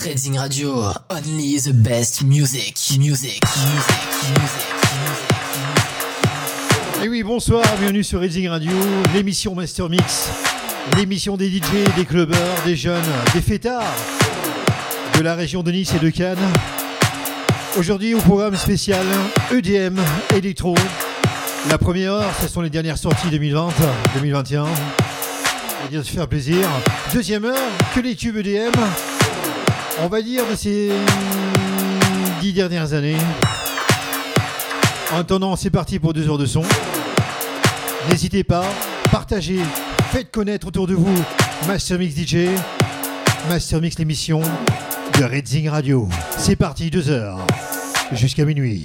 Reading Radio, only the best music, music, music, music. Et oui, bonsoir, bienvenue sur Reading Radio, l'émission Master Mix, l'émission des DJ, des clubbers, des jeunes, des fêtards de la région de Nice et de Cannes. Aujourd'hui, au programme spécial EDM, Electro. La première heure, ce sont les dernières sorties 2020-2021. On va dire de se faire plaisir. Deuxième heure, que les tubes EDM. On va dire de ces dix dernières années. En attendant, c'est parti pour deux heures de son. N'hésitez pas, partagez, faites connaître autour de vous Master Mix DJ, Master Mix l'émission de Redzing Radio. C'est parti, deux heures, jusqu'à minuit.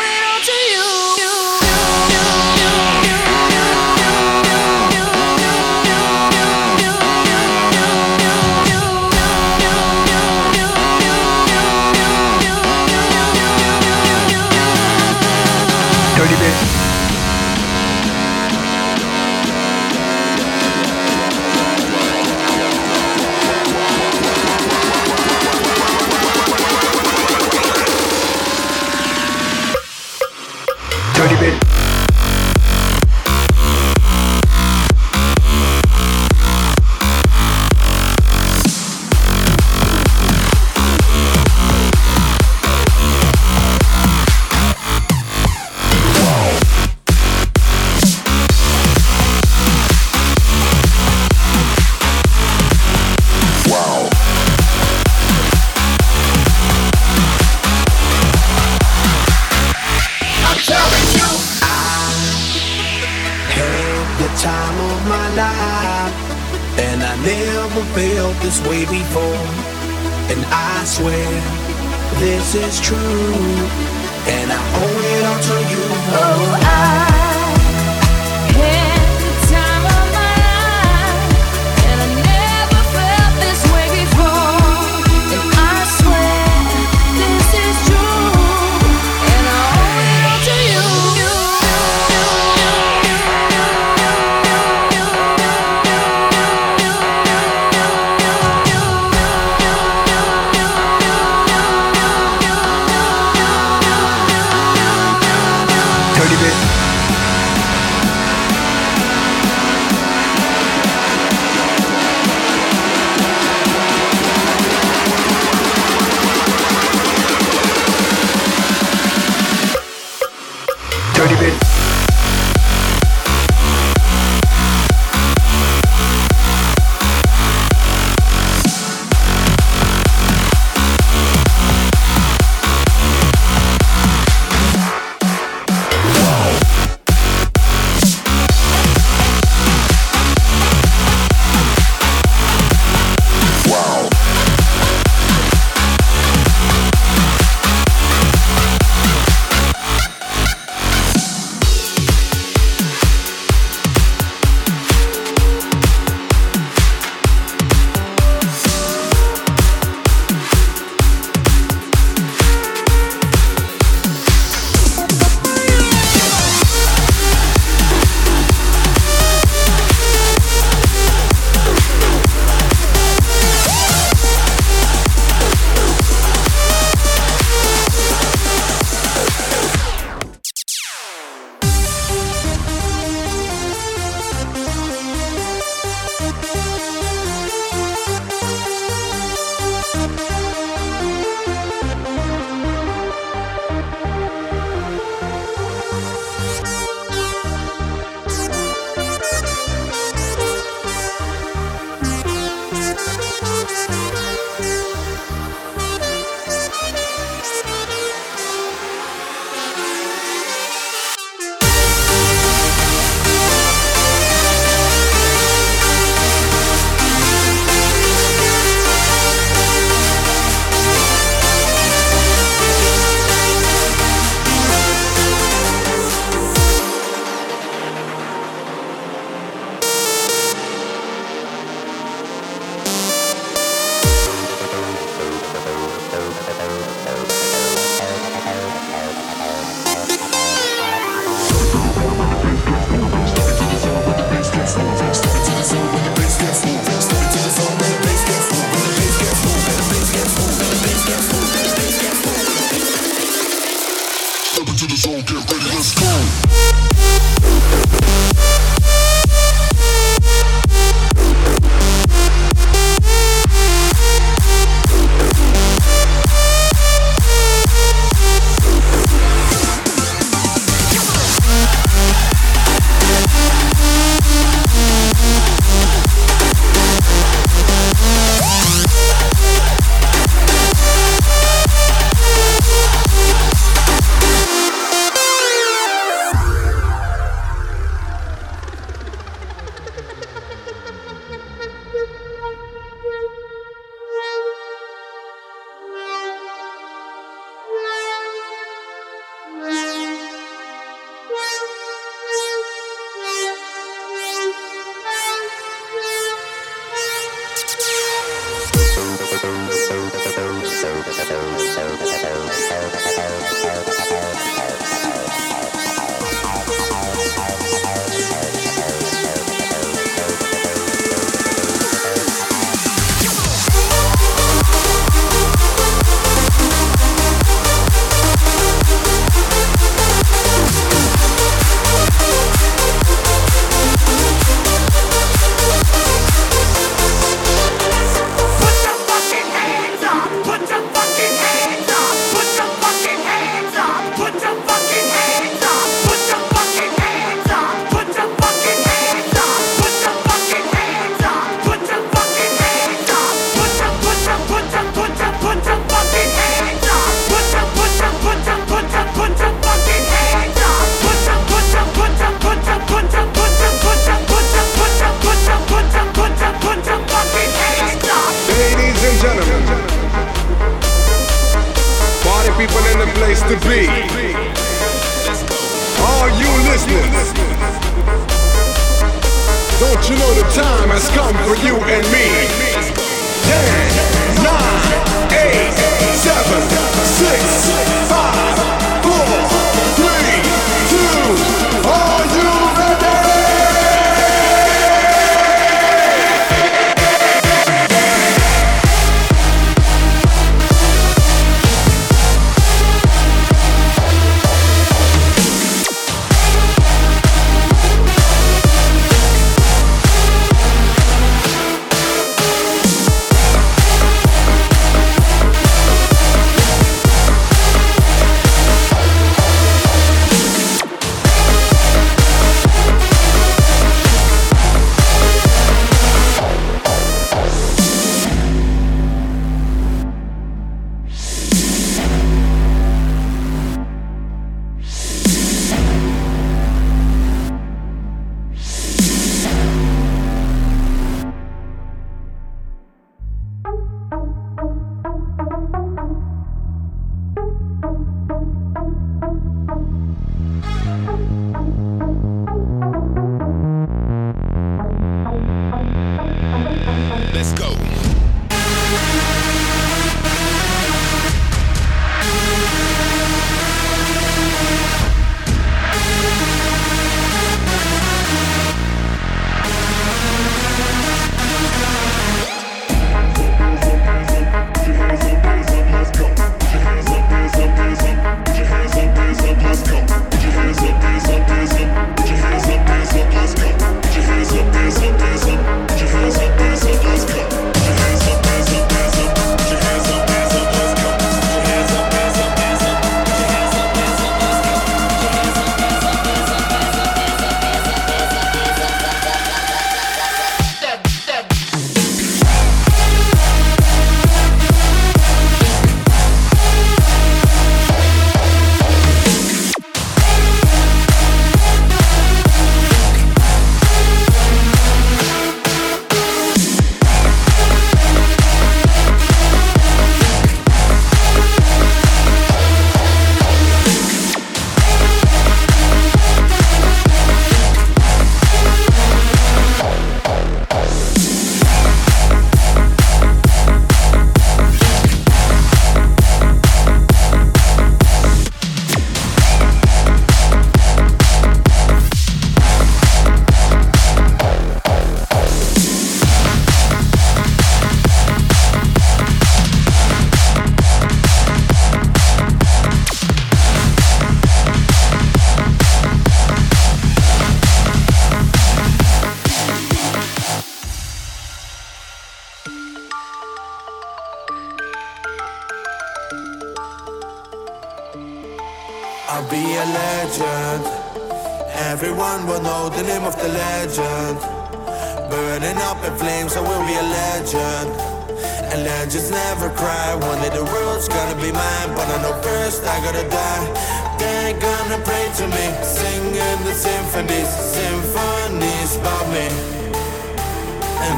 for you and me.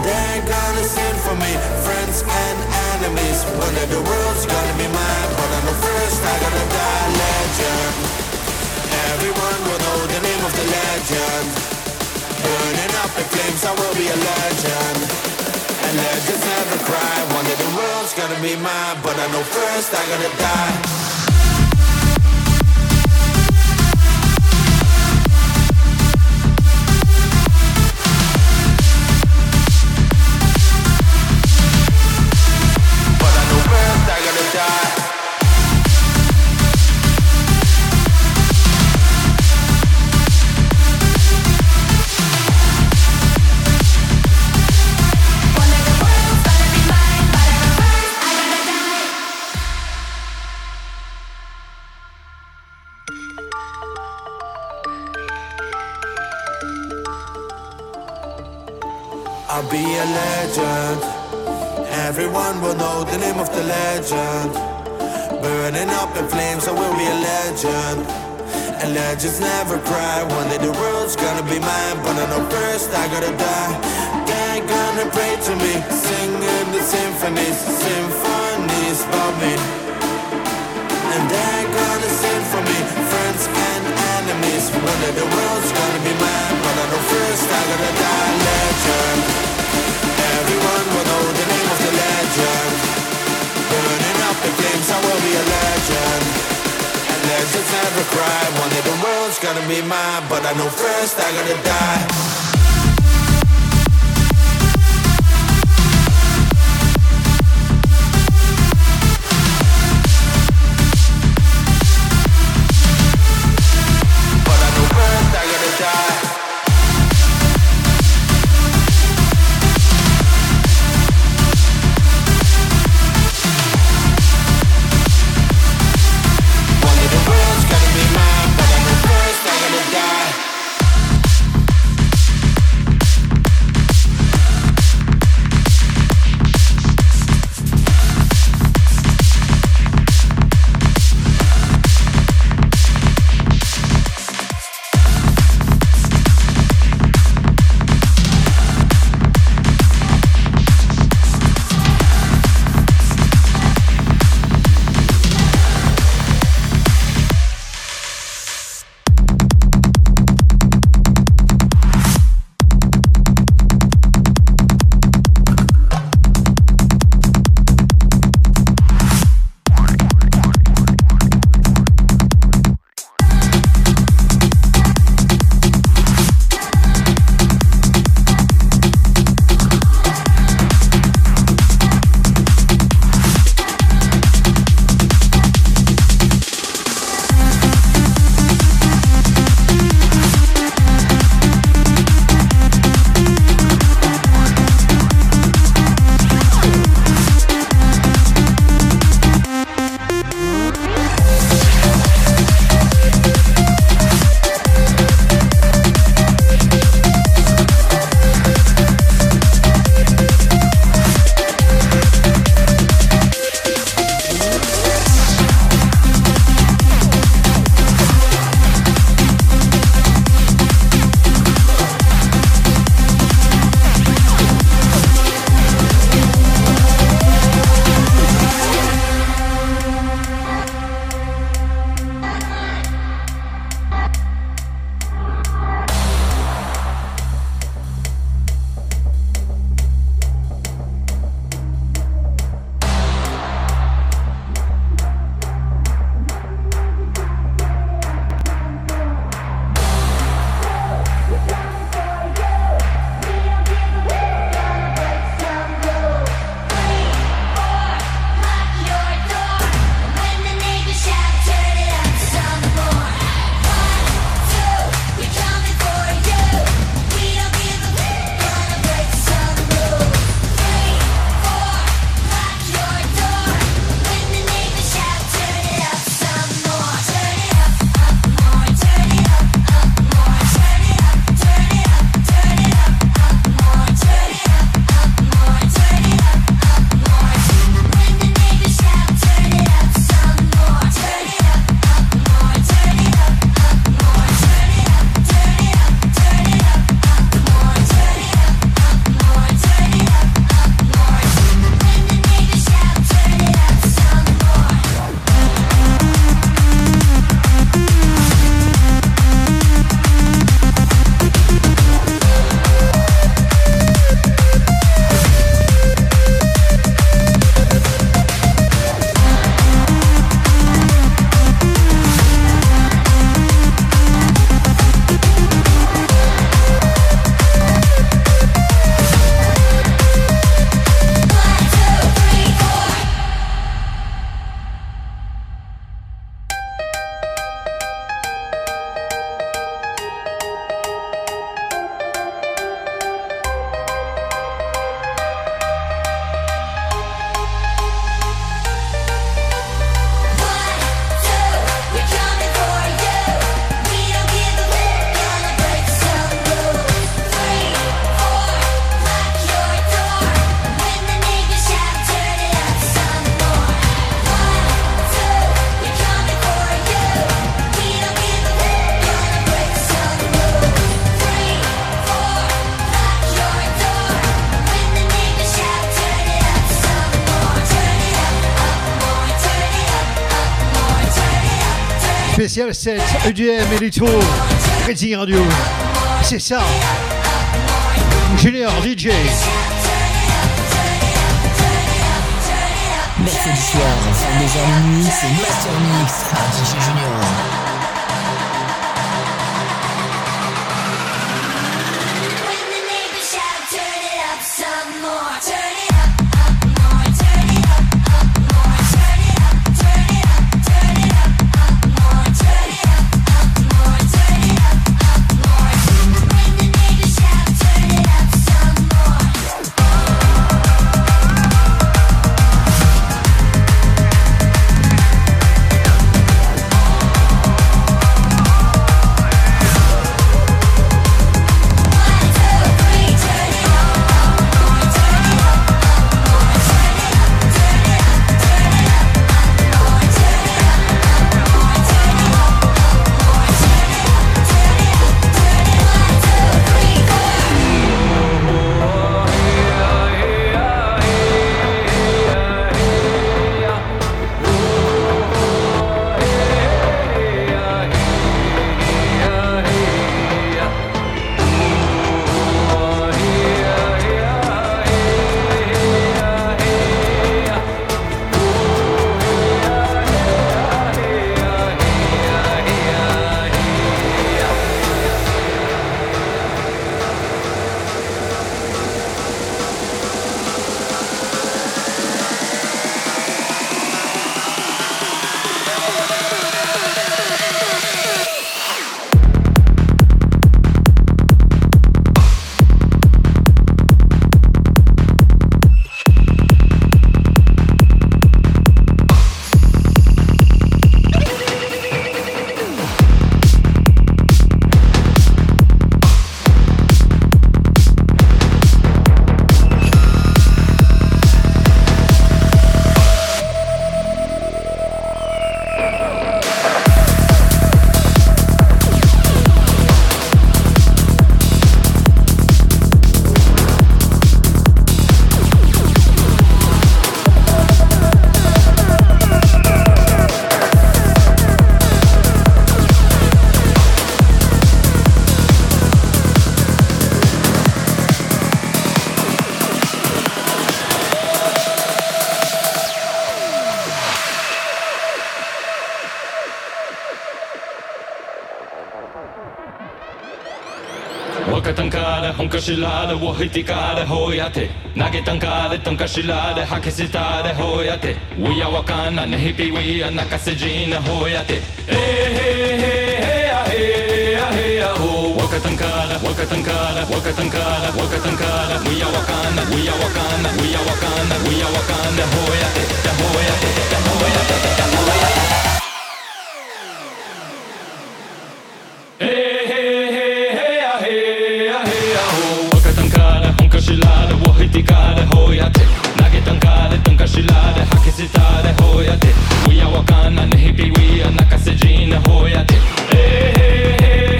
They're gonna sing for me, friends and enemies. One day the world's gonna be mine, but I'm the first, I gotta die legend. Everyone will know the name of the legend. Burning up in flames, I will be a legend. And legends never cry. One day the world's gonna be mine, but I know first I gotta die. be a legend. And legends never cry. One day the world's gonna be mine, but I know first I gotta die. They're gonna pray to me, singing the symphonies, symphonies about me. And they're gonna sing for me, friends and enemies. One day the world's gonna be mine, but I know first I gotta die. Legend. Everyone will know the name of the legend. Burning up the flames, I will be a legend. And legends never cry. One of the world's gonna be mine, but I know first I gotta die. 7 EDM Electro Crazy Radio. C'est ça. Junior DJ. Mercredi soir, 22h minuit, c'est Master Mix DJ Junior. しらでを引きかでほやて投げたんかでとんかしらで吐き捨たでほやて We are わかんなねひぴ We are 泣かせじなほやてえへへへやへやへやほわかたんかだわかたんかだわかたんかだわかたんかだ We are わかんな We are わかんな We are わかんな We are わかんなほやてだほやてだほやてだほやて tare hoiate Nagetan kare tunka shilare hakisi tare hoiate Uia wakana nehipi uia nakase jine hoiate Hey hey hey.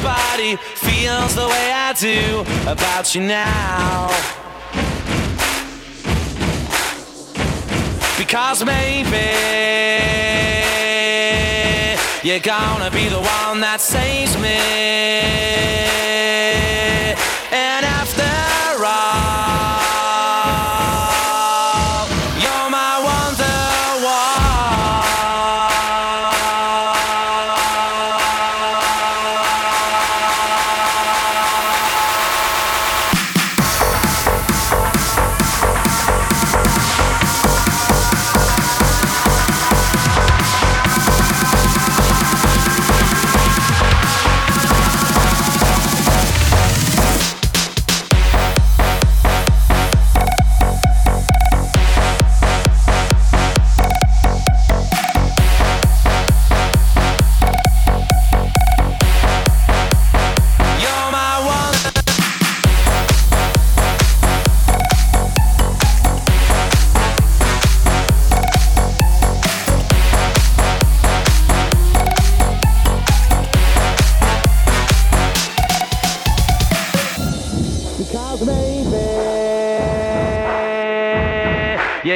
anybody feels the way I do about you now. Because maybe you're gonna be the one that saves me. And after all,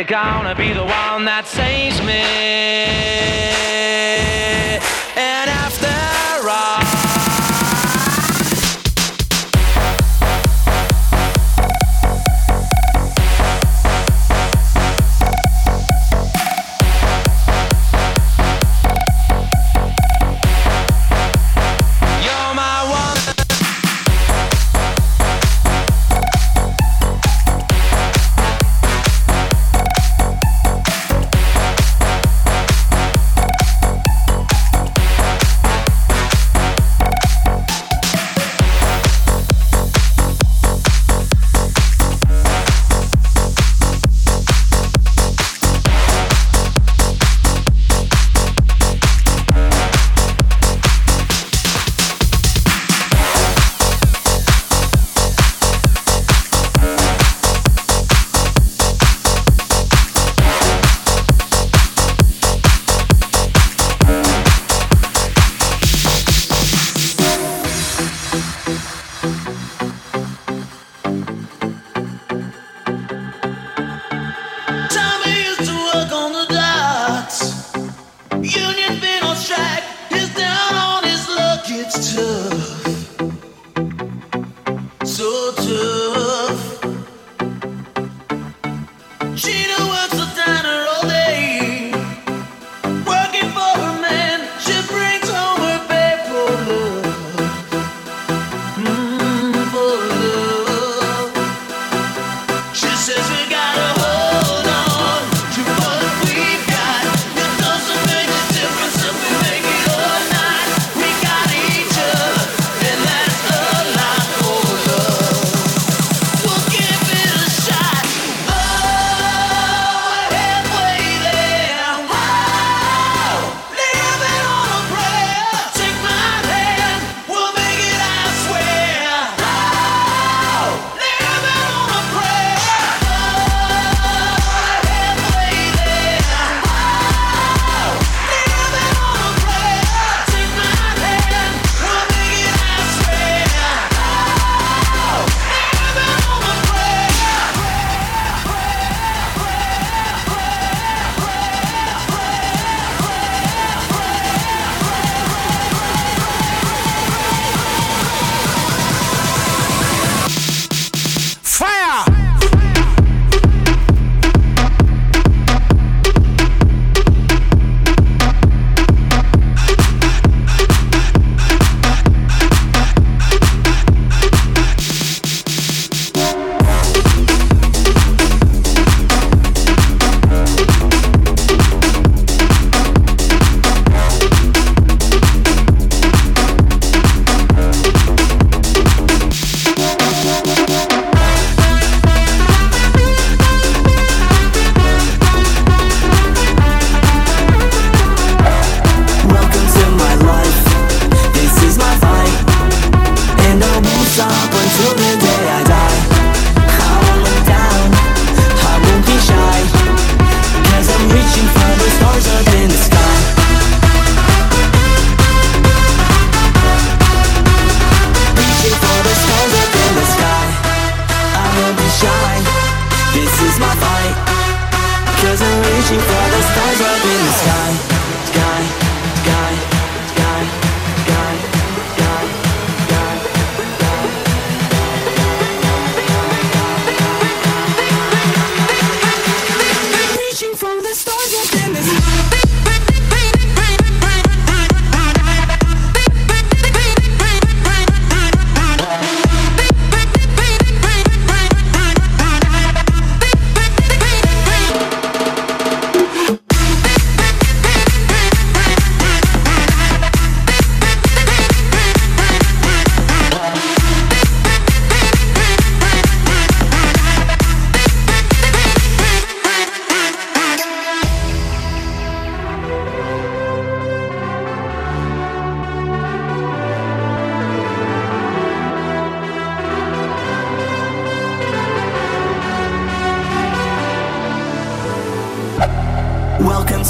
gonna be the one that saves me.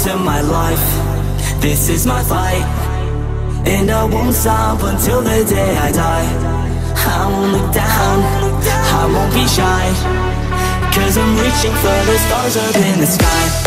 To my life. This is my fight. And I won't stop until the day I die. I won't look down, I won't be shy. Cause I'm reaching for the stars up in the sky.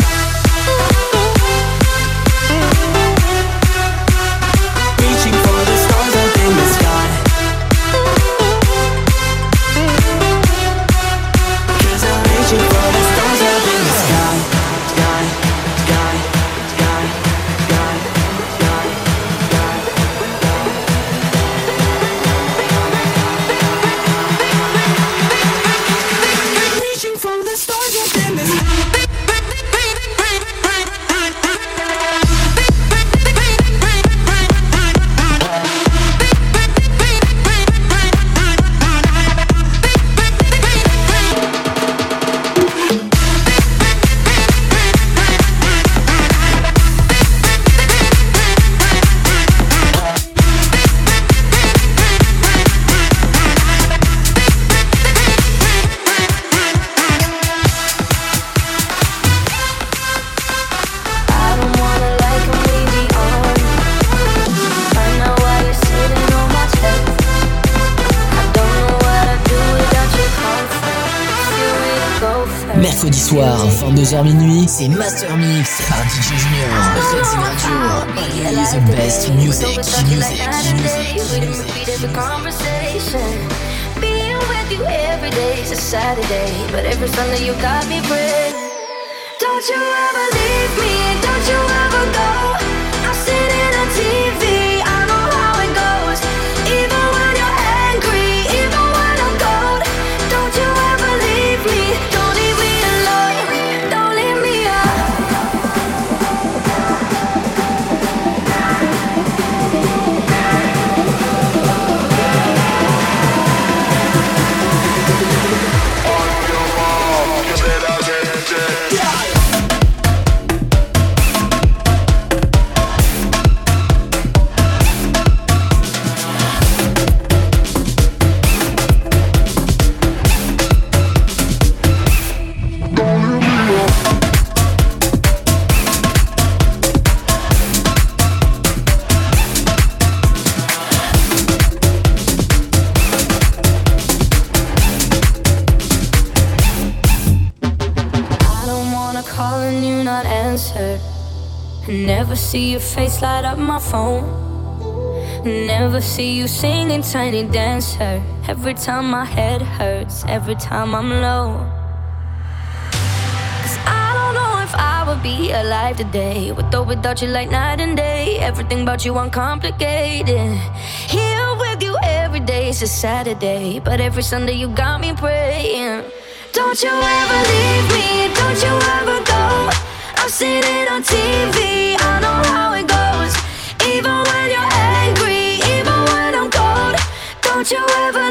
22h minuit, c'est Master Mix par DJ Junior. Redding Radio, only the best music, music, music, music. Being with you every day is a Saturday, but every Sunday you got me praying. My phone. Never see you singing tiny dancer. Every time my head hurts, every time I'm low. Cause I don't know if I would be alive today. With or without you, like night and day. Everything about you uncomplicated. Here with you every day is a Saturday. But every Sunday you got me praying. Don't you ever leave me, don't you ever go. I've seen it on TV. Don't you ever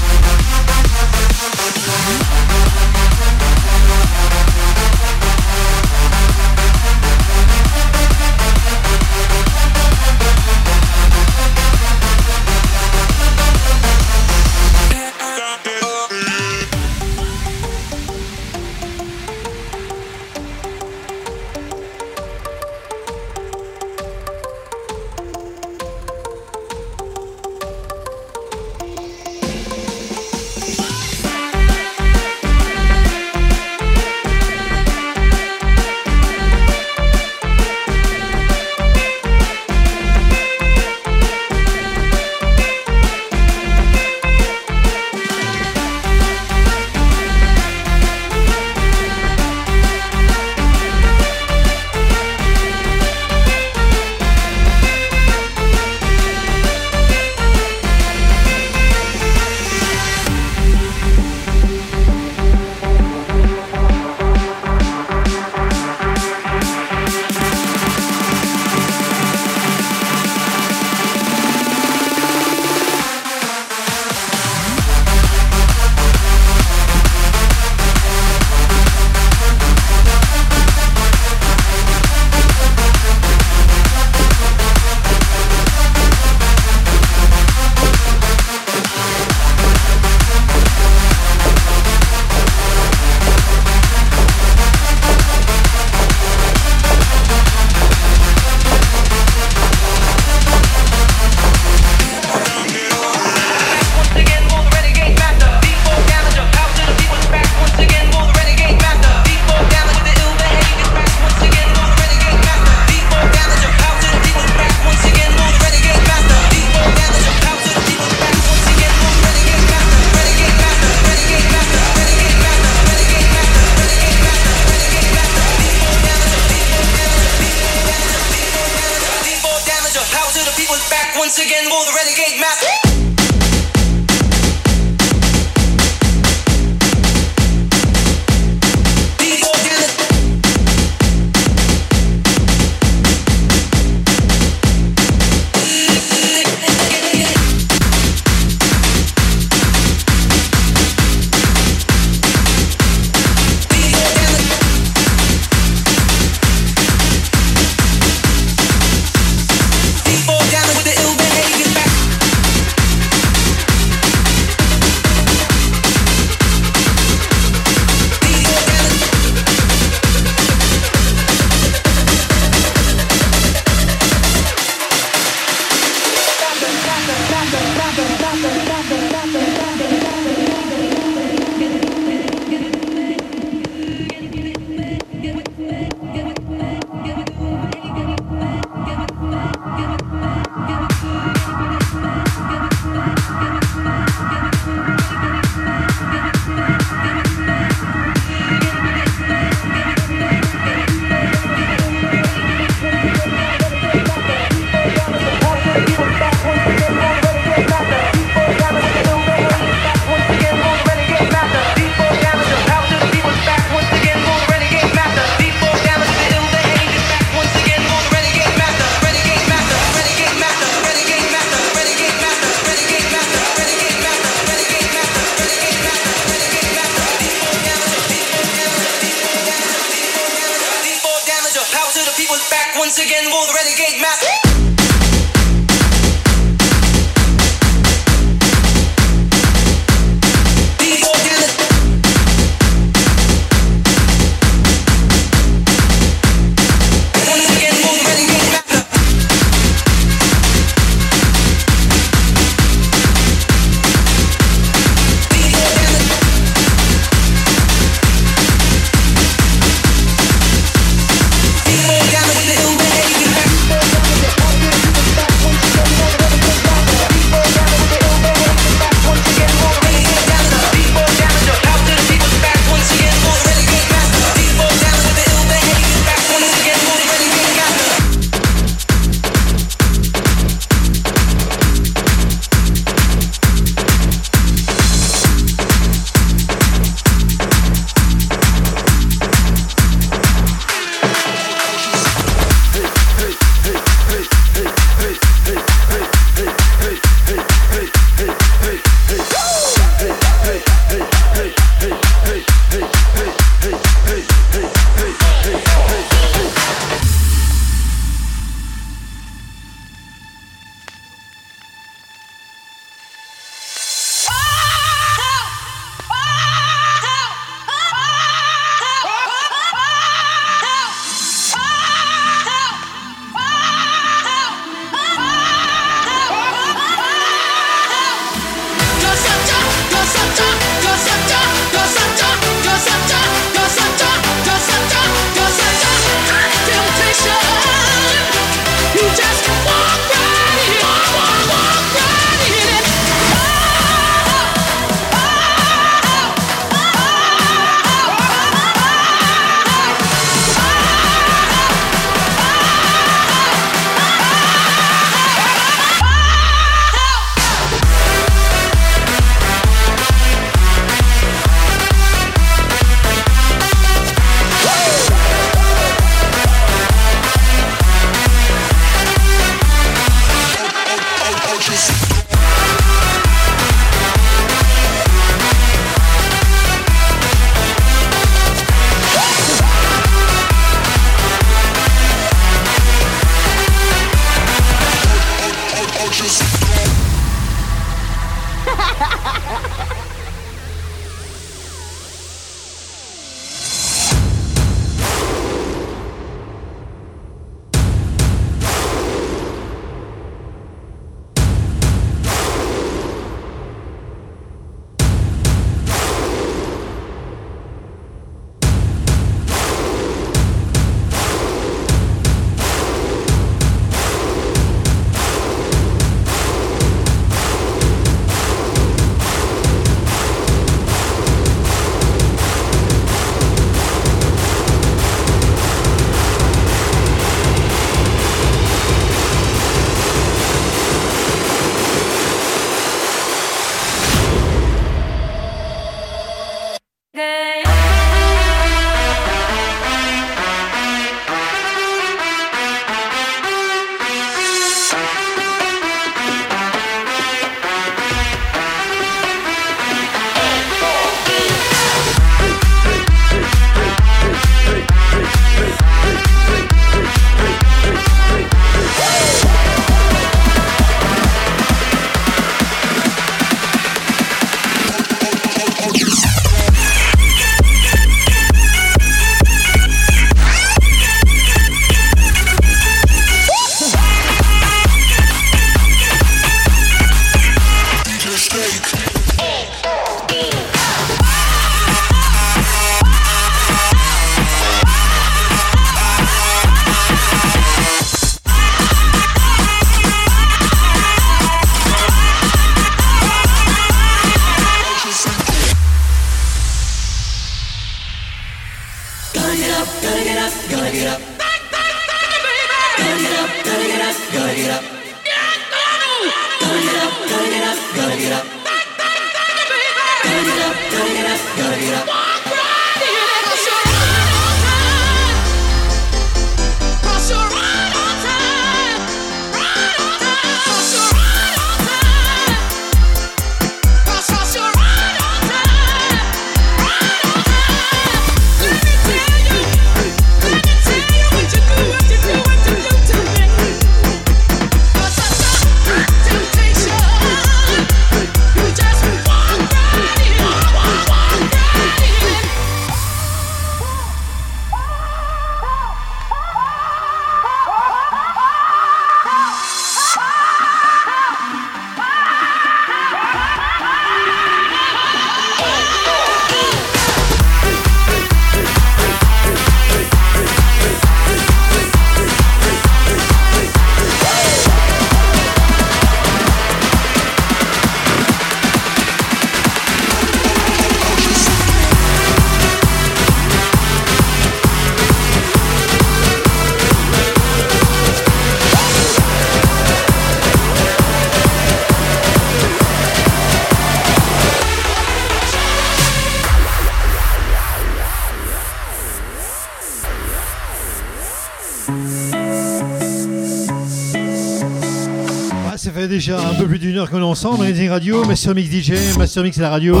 heure qu'on est ensemble. Reading Radio, Master Mix DJ, Master Mix à la radio.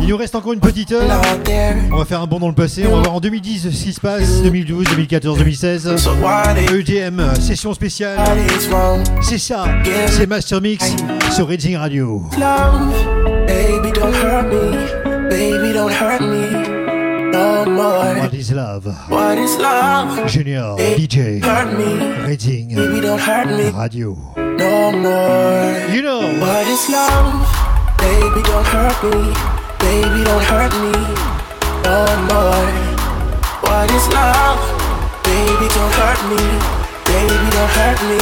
Il nous reste encore une petite heure. On va faire un bond dans le passé. On va voir en 2010 ce qui se passe. 2012, 2014, 2016. EDM, session spéciale. C'est ça, c'est Master Mix sur Reading Radio. Love, baby, don't hurt me. Baby, don't hurt me. No more. What is love? What is love? Junior, DJ, Hurt me. Reading Baby, don't hurt me. Radio. No more. You know. What is love? Baby, don't hurt me. Baby, don't hurt me. No more. What is love? Baby, don't hurt me. Baby, don't hurt me.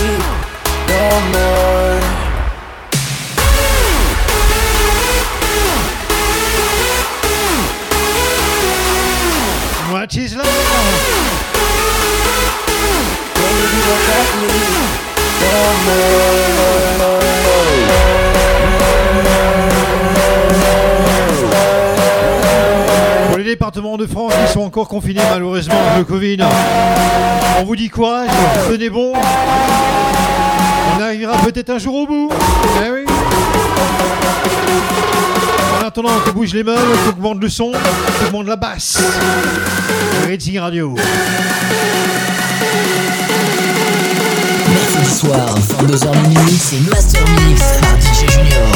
No more. What is love? Baby, don't hurt me. Pour les départements de France qui sont encore confinés malheureusement avec le Covid, on vous dit courage, tenez bon. On arrivera peut-être un jour au bout. Eh oui. En attendant, que bouge les meubles, que augmente le son, que augmente la basse. Rating Radio. Mercredi soir, 22h minuit, c'est Master Mix par DJ Junior.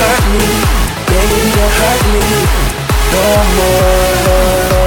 Hurt me. Baby, don't hurt me no body.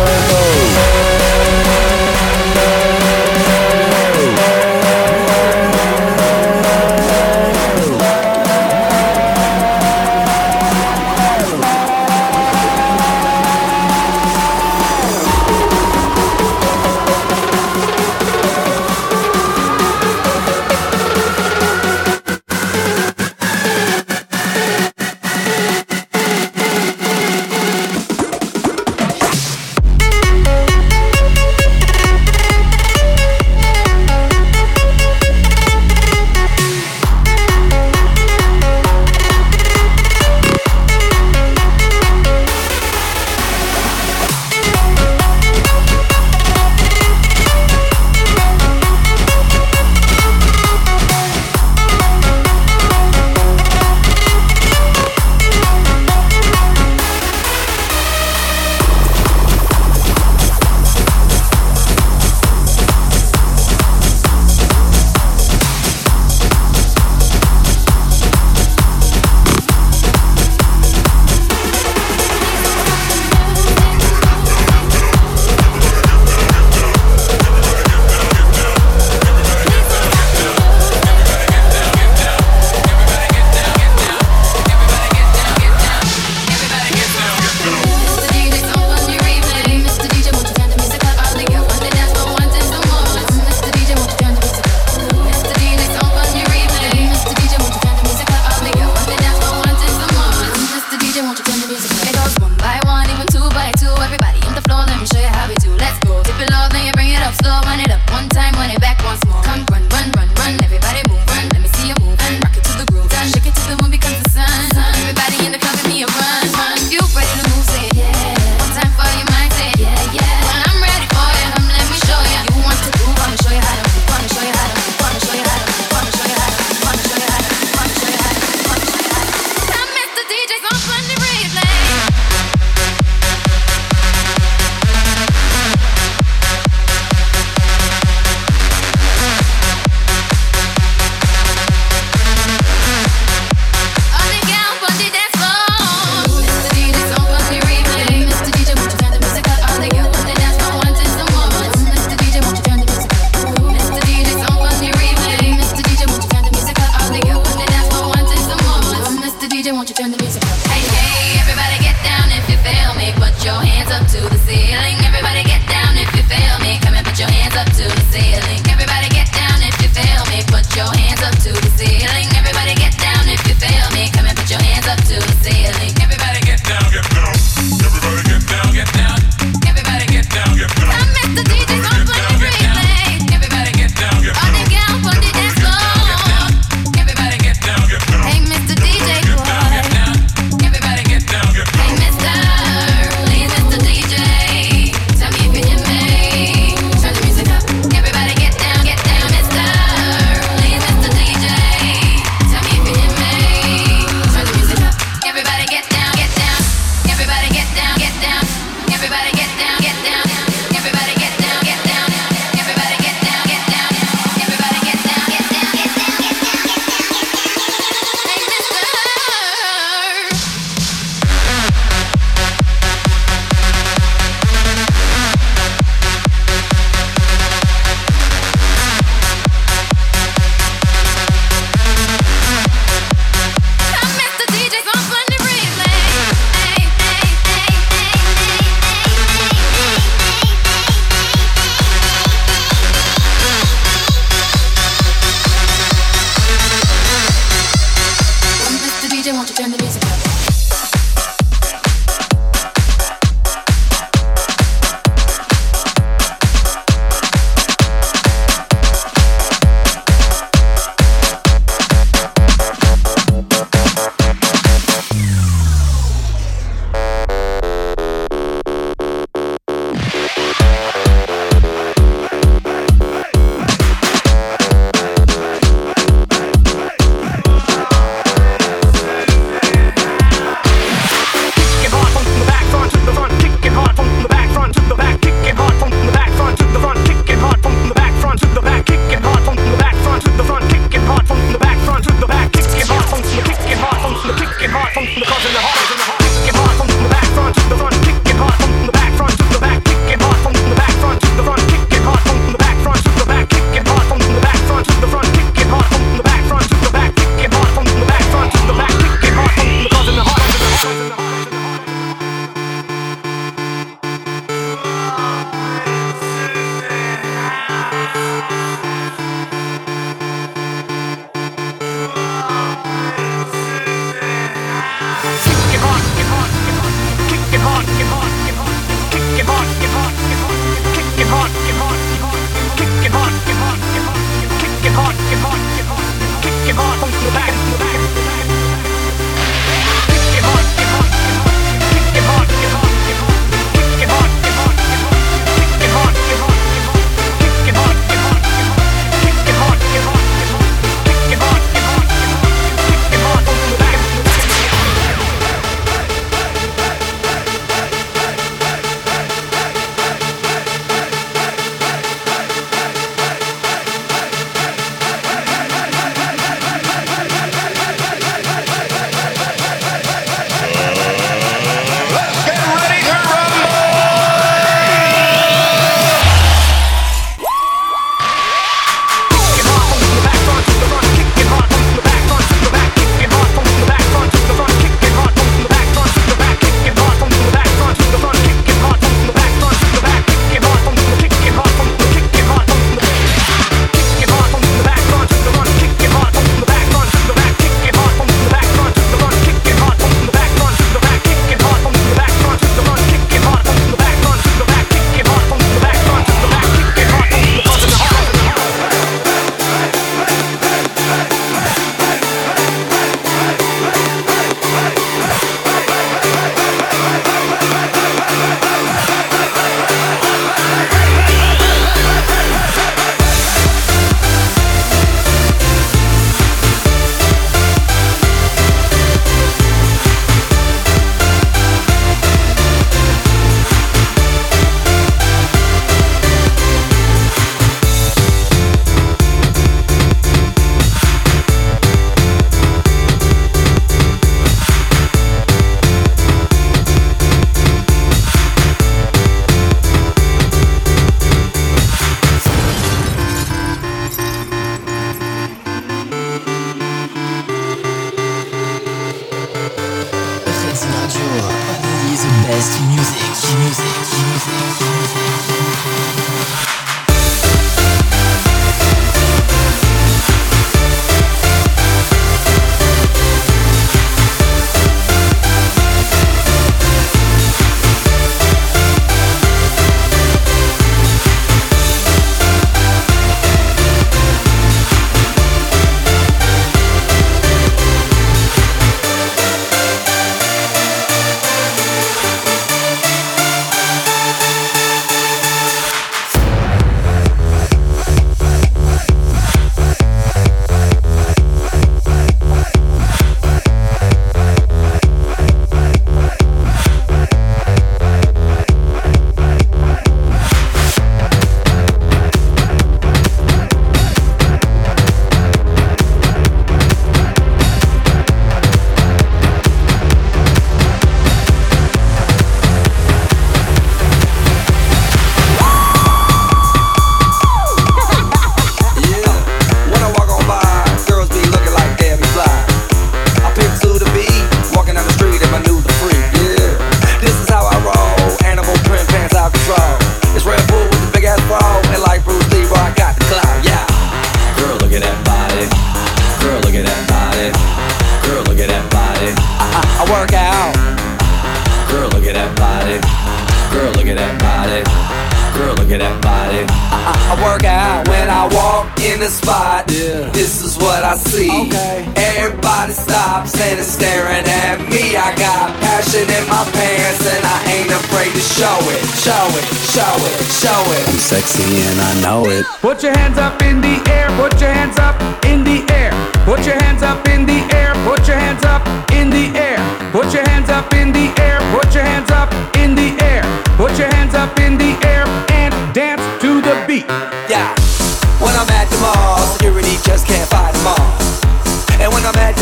Is I see. Okay. Everybody stops and is staring at me. I got passion in my pants and I ain't afraid to show it. Show it, show it, show it. I'm sexy and I know it. Put your hands up in the air. Put your hands up in the air. Put your hands up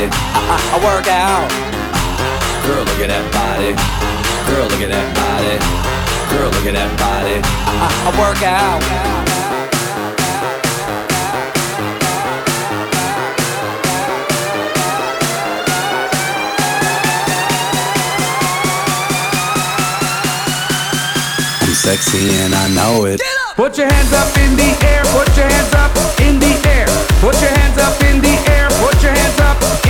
body. I, I, I work out. Girl, look at that body. Girl, look at that body. Girl, look at that body. I, I, I work out. Sexy and I know it. Put your hands up in the air. Put your hands up in the air. Put your hands up in the air. Put your hands up.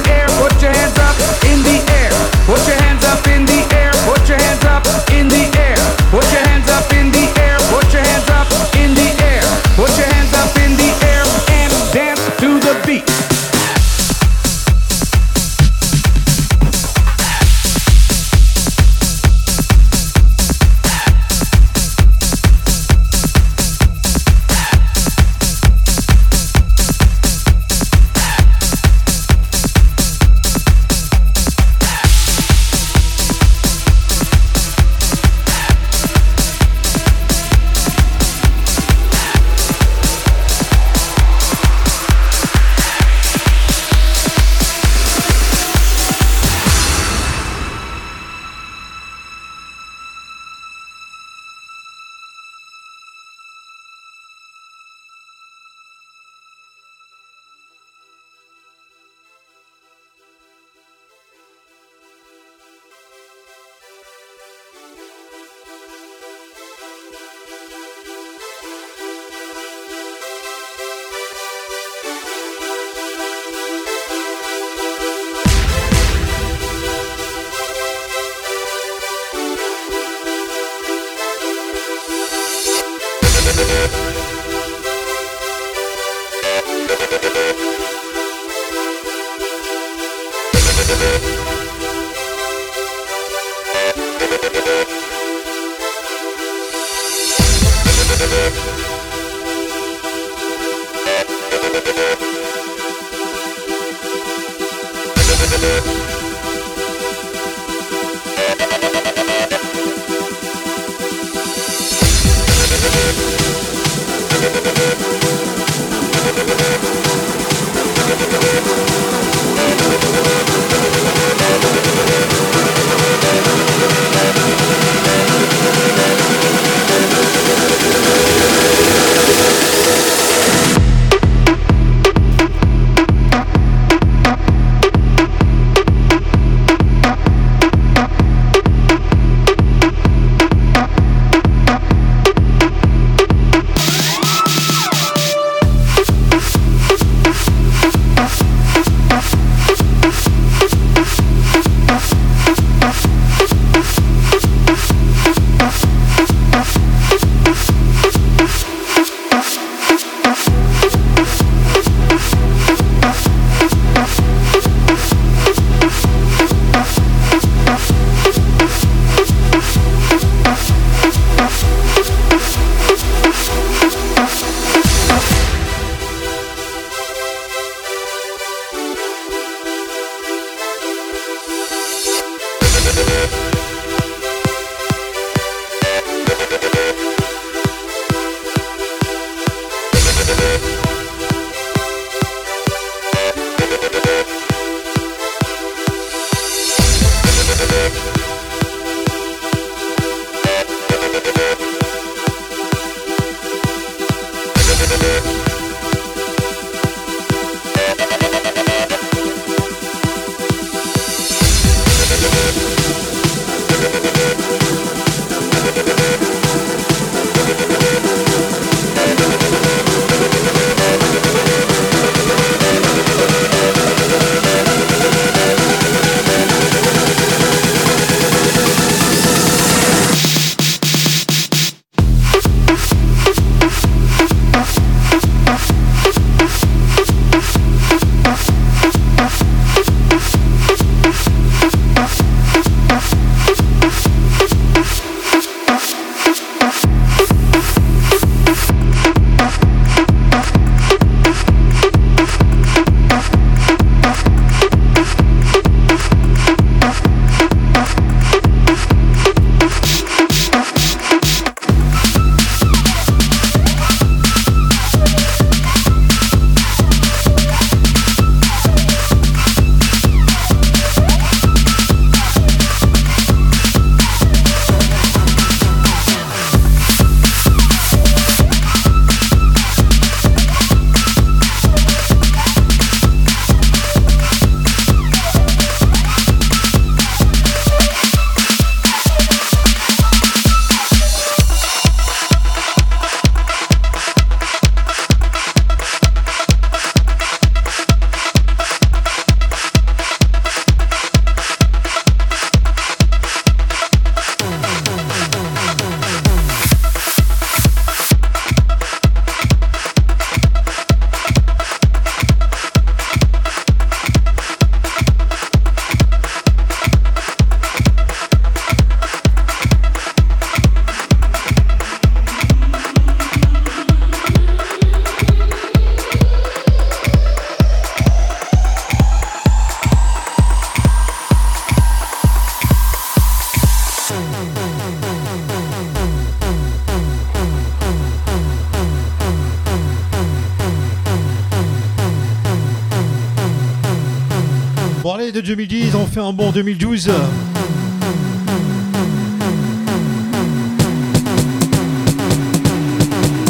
Fait un bon 2012.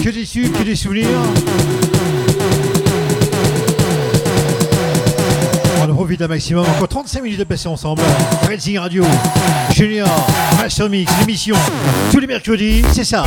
Que des subs, que des souvenirs. On en profite un maximum. Encore 35 minutes de passer ensemble. Racing Radio, Junior, Master Mix, l'émission. Tous les mercredis, c'est ça.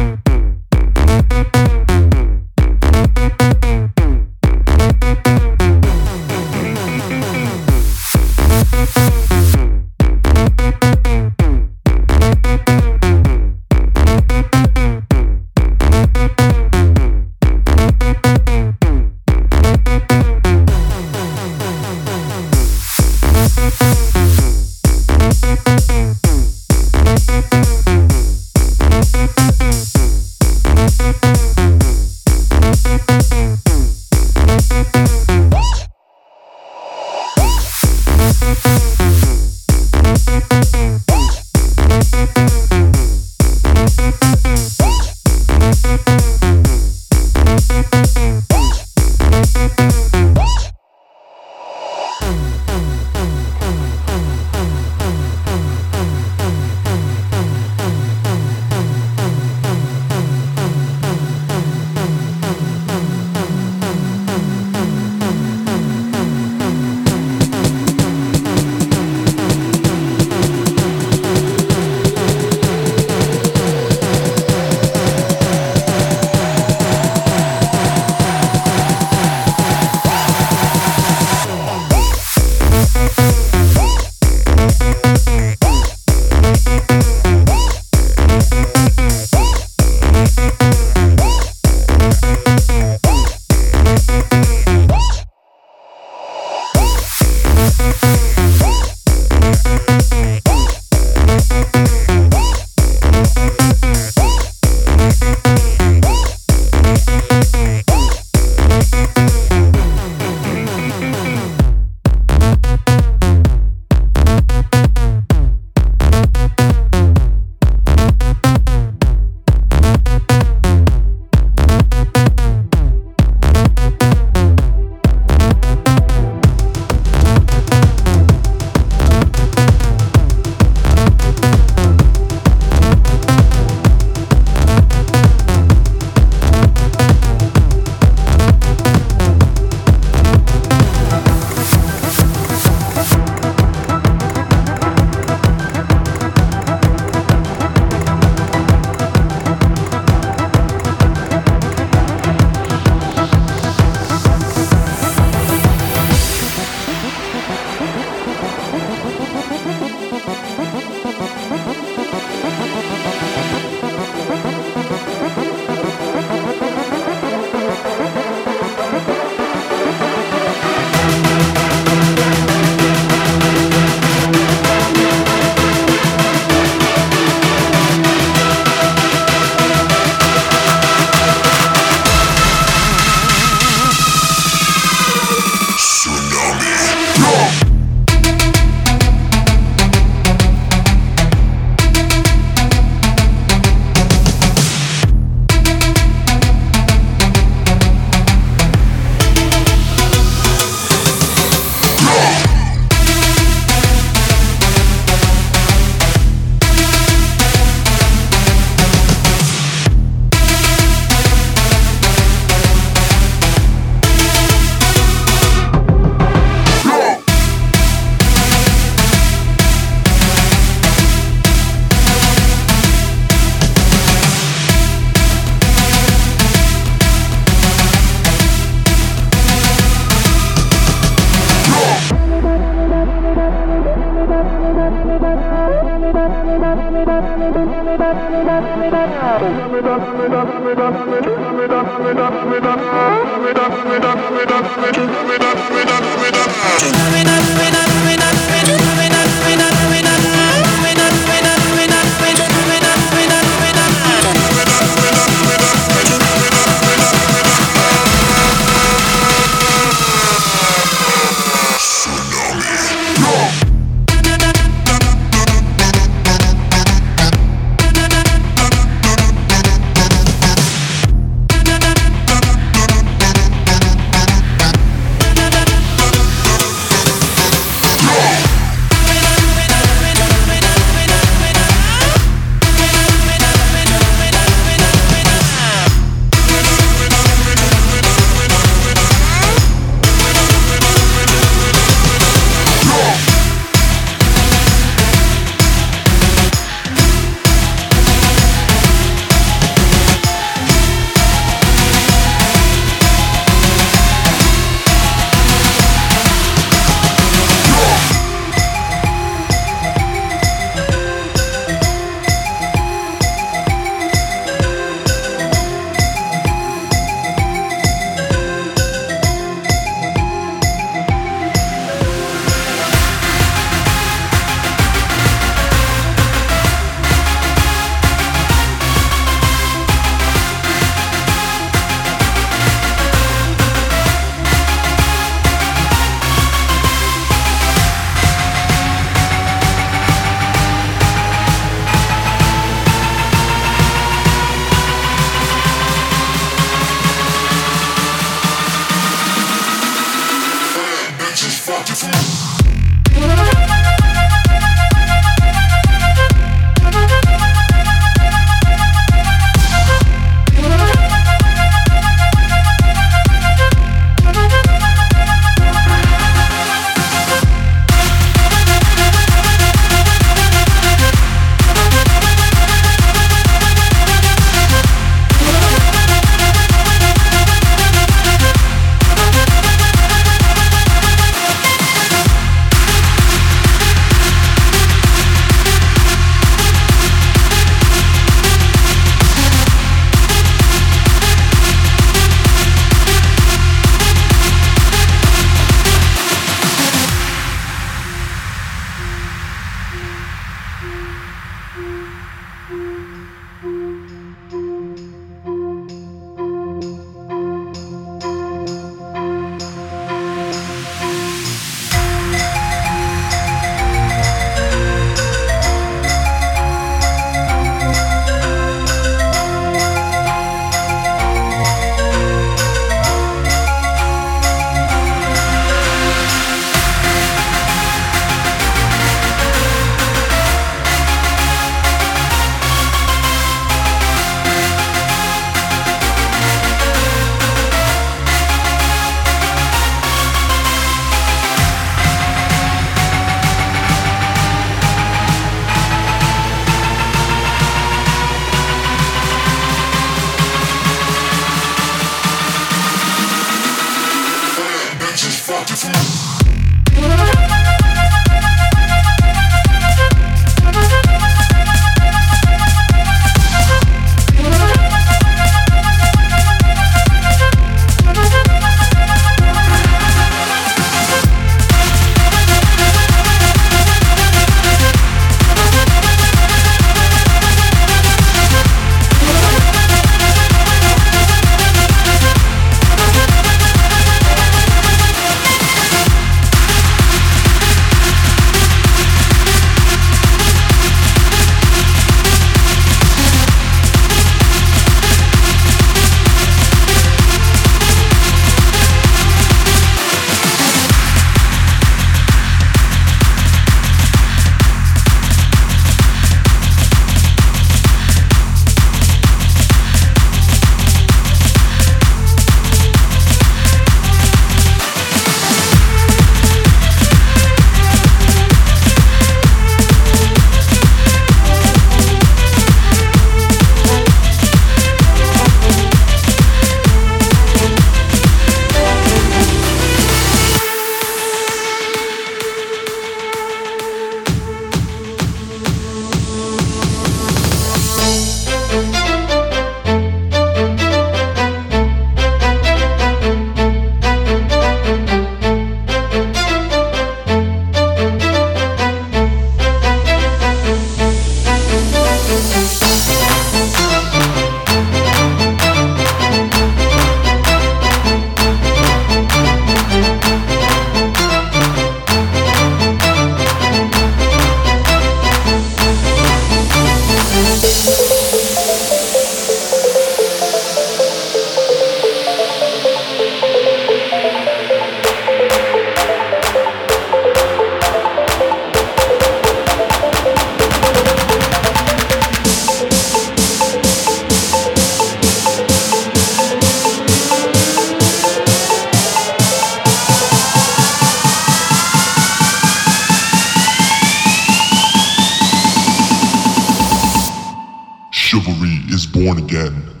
Born again.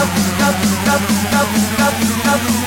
Thank you.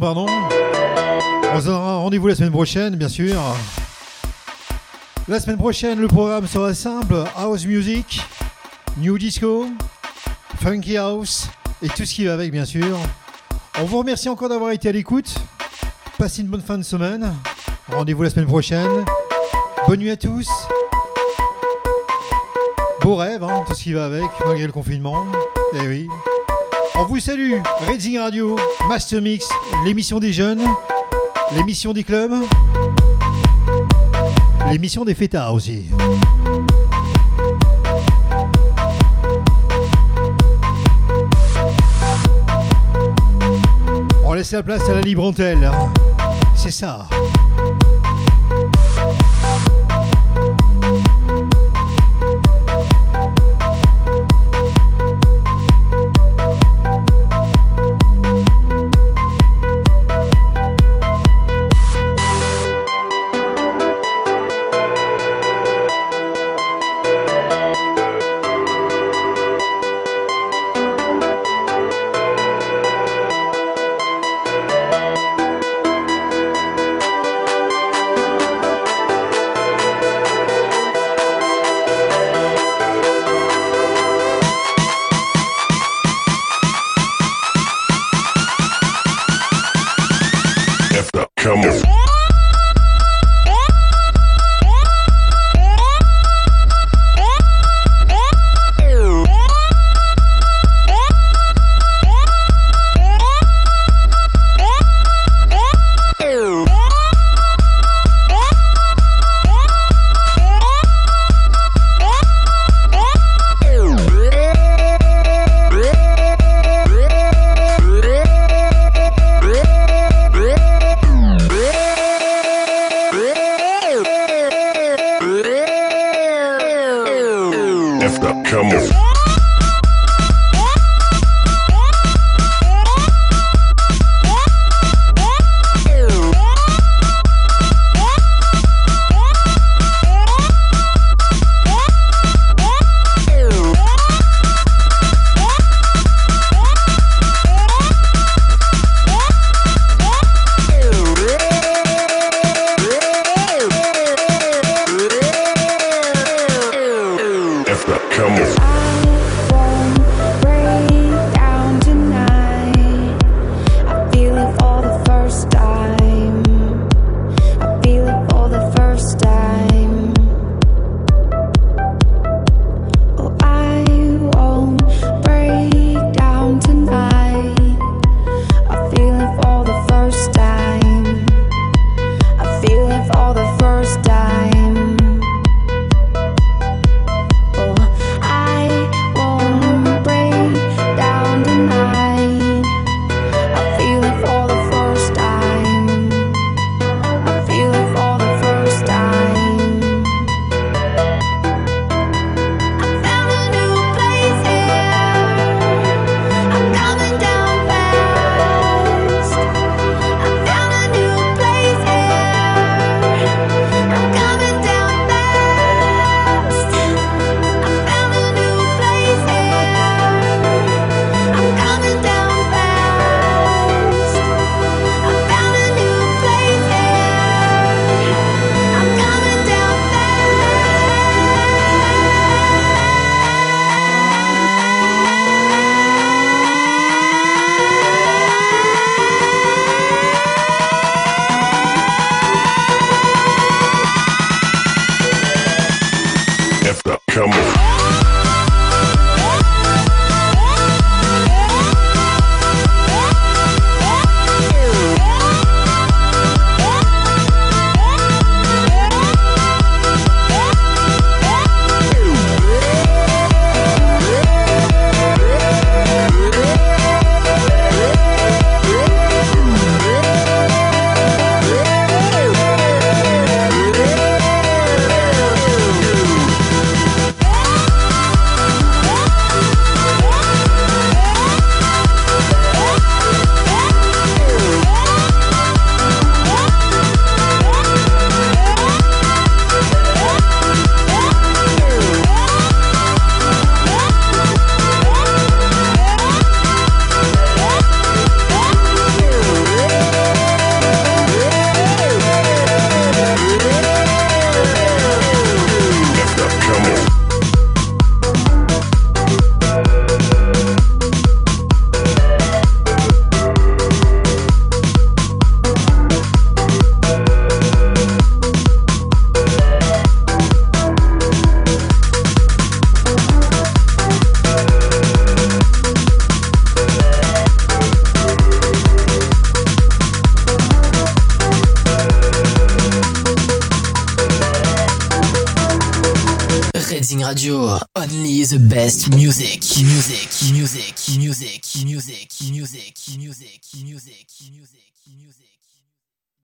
Pardon. On se donnera rendez-vous la semaine prochaine, bien sûr. La semaine prochaine, le programme sera simple house music, new disco, funky house et tout ce qui va avec, bien sûr. On vous remercie encore d'avoir été à l'écoute. Passez une bonne fin de semaine. Rendez-vous la semaine prochaine. Bonne nuit à tous. Beau rêve, hein, tout ce qui va avec, malgré le confinement. Eh oui. On vous salue, Redzing Radio, Master Mix, l'émission des jeunes, l'émission des clubs, l'émission des fêtards aussi. On laisse la place à la libre antenne. C'est ça.